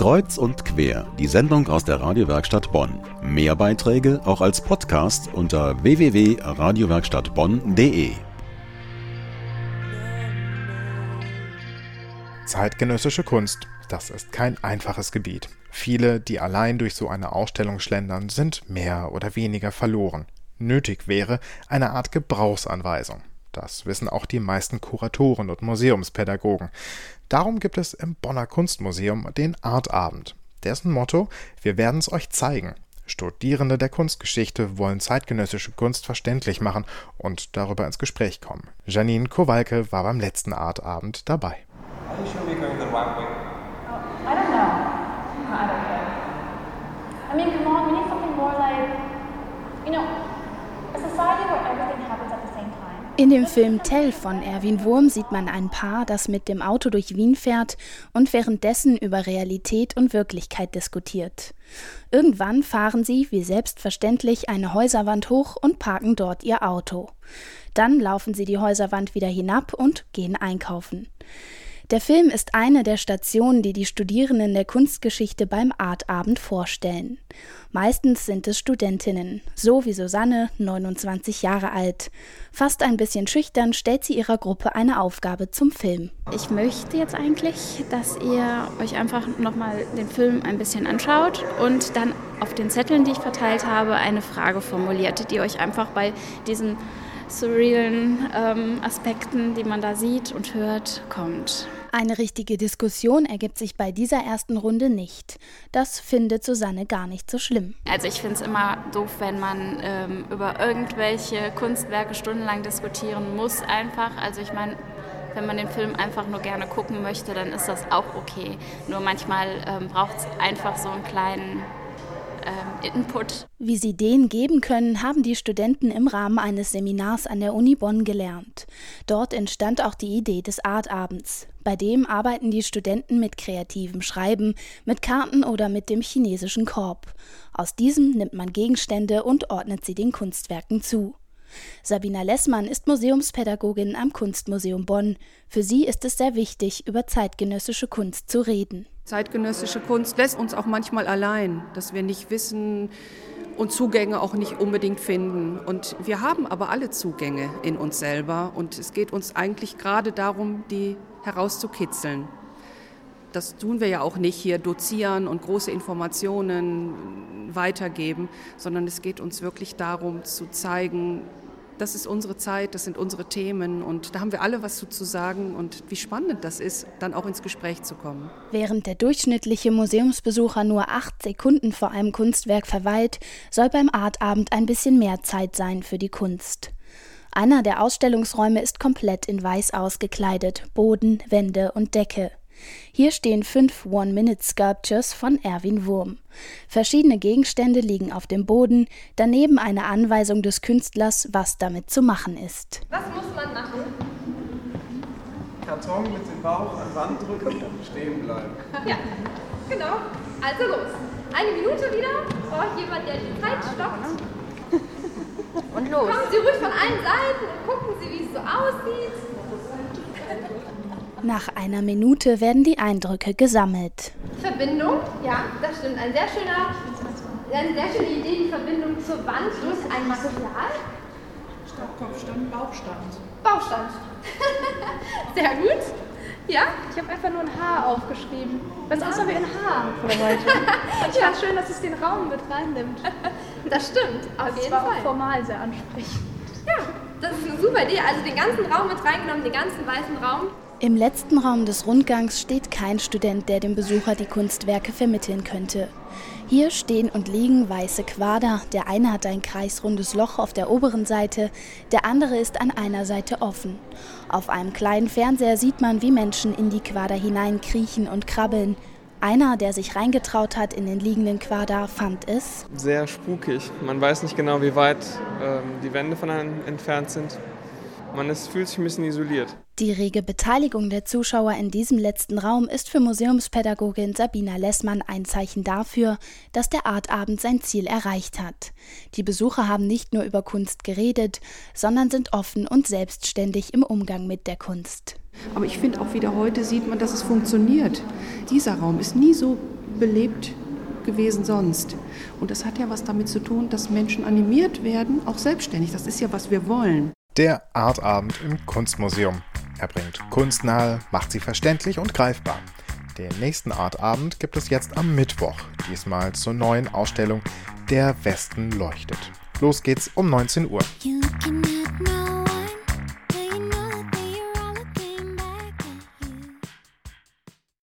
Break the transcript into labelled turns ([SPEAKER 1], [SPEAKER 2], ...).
[SPEAKER 1] Kreuz und quer, die Sendung aus der Radiowerkstatt Bonn. Mehr Beiträge auch als Podcast unter www.radiowerkstattbonn.de.
[SPEAKER 2] Zeitgenössische Kunst, das ist kein einfaches Gebiet. Viele, die allein durch so eine Ausstellung schlendern, sind mehr oder weniger verloren. Nötig wäre eine Art Gebrauchsanweisung. Das wissen auch die meisten Kuratoren und Museumspädagogen. Darum gibt es im Bonner Kunstmuseum den Artabend. Dessen Motto: Wir werden es euch zeigen. Studierende der Kunstgeschichte wollen zeitgenössische Kunst verständlich machen und darüber ins Gespräch kommen. Janine Kowalke war beim letzten Artabend dabei. Are you sure we're going the right way? Oh, I don't know. I don't care. I mean, come on, we need something more like, you know, a society where everything happens at the
[SPEAKER 3] in dem Film Tell von Erwin Wurm sieht man ein Paar, das mit dem Auto durch Wien fährt und währenddessen über Realität und Wirklichkeit diskutiert. Irgendwann fahren sie, wie selbstverständlich, eine Häuserwand hoch und parken dort ihr Auto. Dann laufen sie die Häuserwand wieder hinab und gehen einkaufen. Der Film ist eine der Stationen, die die Studierenden der Kunstgeschichte beim Artabend vorstellen. Meistens sind es Studentinnen, so wie Susanne, 29 Jahre alt. Fast ein bisschen schüchtern stellt sie ihrer Gruppe eine Aufgabe zum Film.
[SPEAKER 4] Ich möchte jetzt eigentlich, dass ihr euch einfach nochmal den Film ein bisschen anschaut und dann auf den Zetteln, die ich verteilt habe, eine Frage formuliert, die euch einfach bei diesen surrealen ähm, Aspekten, die man da sieht und hört, kommt.
[SPEAKER 3] Eine richtige Diskussion ergibt sich bei dieser ersten Runde nicht. Das findet Susanne gar nicht so schlimm.
[SPEAKER 4] Also ich finde es immer doof, wenn man ähm, über irgendwelche Kunstwerke stundenlang diskutieren muss einfach. Also ich meine, wenn man den Film einfach nur gerne gucken möchte, dann ist das auch okay. Nur manchmal ähm, braucht es einfach so einen kleinen ähm, Input.
[SPEAKER 3] Wie sie den geben können, haben die Studenten im Rahmen eines Seminars an der Uni Bonn gelernt. Dort entstand auch die Idee des Artabends. Bei dem arbeiten die Studenten mit kreativem Schreiben, mit Karten oder mit dem chinesischen Korb. Aus diesem nimmt man Gegenstände und ordnet sie den Kunstwerken zu. Sabina Lessmann ist Museumspädagogin am Kunstmuseum Bonn. Für sie ist es sehr wichtig, über zeitgenössische Kunst zu reden.
[SPEAKER 5] Zeitgenössische Kunst lässt uns auch manchmal allein, dass wir nicht wissen und Zugänge auch nicht unbedingt finden. Und wir haben aber alle Zugänge in uns selber und es geht uns eigentlich gerade darum, die herauszukitzeln. Das tun wir ja auch nicht hier dozieren und große Informationen weitergeben, sondern es geht uns wirklich darum zu zeigen, das ist unsere Zeit, das sind unsere Themen und da haben wir alle was zu sagen und wie spannend das ist, dann auch ins Gespräch zu kommen.
[SPEAKER 3] Während der durchschnittliche Museumsbesucher nur acht Sekunden vor einem Kunstwerk verweilt, soll beim Artabend ein bisschen mehr Zeit sein für die Kunst. Einer der Ausstellungsräume ist komplett in weiß ausgekleidet, Boden, Wände und Decke. Hier stehen fünf One-Minute-Sculptures von Erwin Wurm. Verschiedene Gegenstände liegen auf dem Boden, daneben eine Anweisung des Künstlers, was damit zu machen ist.
[SPEAKER 6] Was muss man machen?
[SPEAKER 7] Karton mit dem Bauch an Wand drücken und stehen bleiben.
[SPEAKER 6] Ja, genau. Also los. Eine Minute wieder. Braucht jemand, der die Zeit stoppt. Und los. Kommen Sie ruhig von allen Seiten und gucken Sie, wie es so aussieht.
[SPEAKER 3] Nach einer Minute werden die Eindrücke gesammelt.
[SPEAKER 6] Verbindung, ja, das stimmt. Ein sehr schöner, eine sehr schöne Idee, die Verbindung zur Wand durch ein Material.
[SPEAKER 8] Kopfstand, Bauchstand.
[SPEAKER 6] Bauchstand. sehr gut. Ja?
[SPEAKER 8] Ich habe einfach nur ein Haar aufgeschrieben. Was aussah wie ein Haar für heute. Und ich fand schön, dass es den Raum mit reinnimmt.
[SPEAKER 6] Das stimmt, auf
[SPEAKER 8] das
[SPEAKER 6] jeden
[SPEAKER 8] war
[SPEAKER 6] Fall.
[SPEAKER 8] auch formal sehr ansprechend.
[SPEAKER 6] Ja, das ist eine super Idee. Also den ganzen Raum mit reingenommen, den ganzen weißen Raum.
[SPEAKER 3] Im letzten Raum des Rundgangs steht kein Student, der dem Besucher die Kunstwerke vermitteln könnte. Hier stehen und liegen weiße Quader. Der eine hat ein kreisrundes Loch auf der oberen Seite, der andere ist an einer Seite offen. Auf einem kleinen Fernseher sieht man, wie Menschen in die Quader hineinkriechen und krabbeln. Einer, der sich reingetraut hat in den liegenden Quader, fand es
[SPEAKER 9] sehr spukig. Man weiß nicht genau, wie weit ähm, die Wände von einem entfernt sind. Man ist, fühlt sich ein bisschen isoliert.
[SPEAKER 3] Die rege Beteiligung der Zuschauer in diesem letzten Raum ist für Museumspädagogin Sabina Lessmann ein Zeichen dafür, dass der Artabend sein Ziel erreicht hat. Die Besucher haben nicht nur über Kunst geredet, sondern sind offen und selbstständig im Umgang mit der Kunst.
[SPEAKER 5] Aber ich finde auch wieder heute sieht man, dass es funktioniert. Dieser Raum ist nie so belebt gewesen sonst. Und das hat ja was damit zu tun, dass Menschen animiert werden, auch selbstständig. Das ist ja, was wir wollen.
[SPEAKER 2] Der Artabend im Kunstmuseum. Er bringt Kunst nahe, macht sie verständlich und greifbar. Den nächsten Artabend gibt es jetzt am Mittwoch, diesmal zur neuen Ausstellung Der Westen leuchtet. Los geht's um 19 Uhr.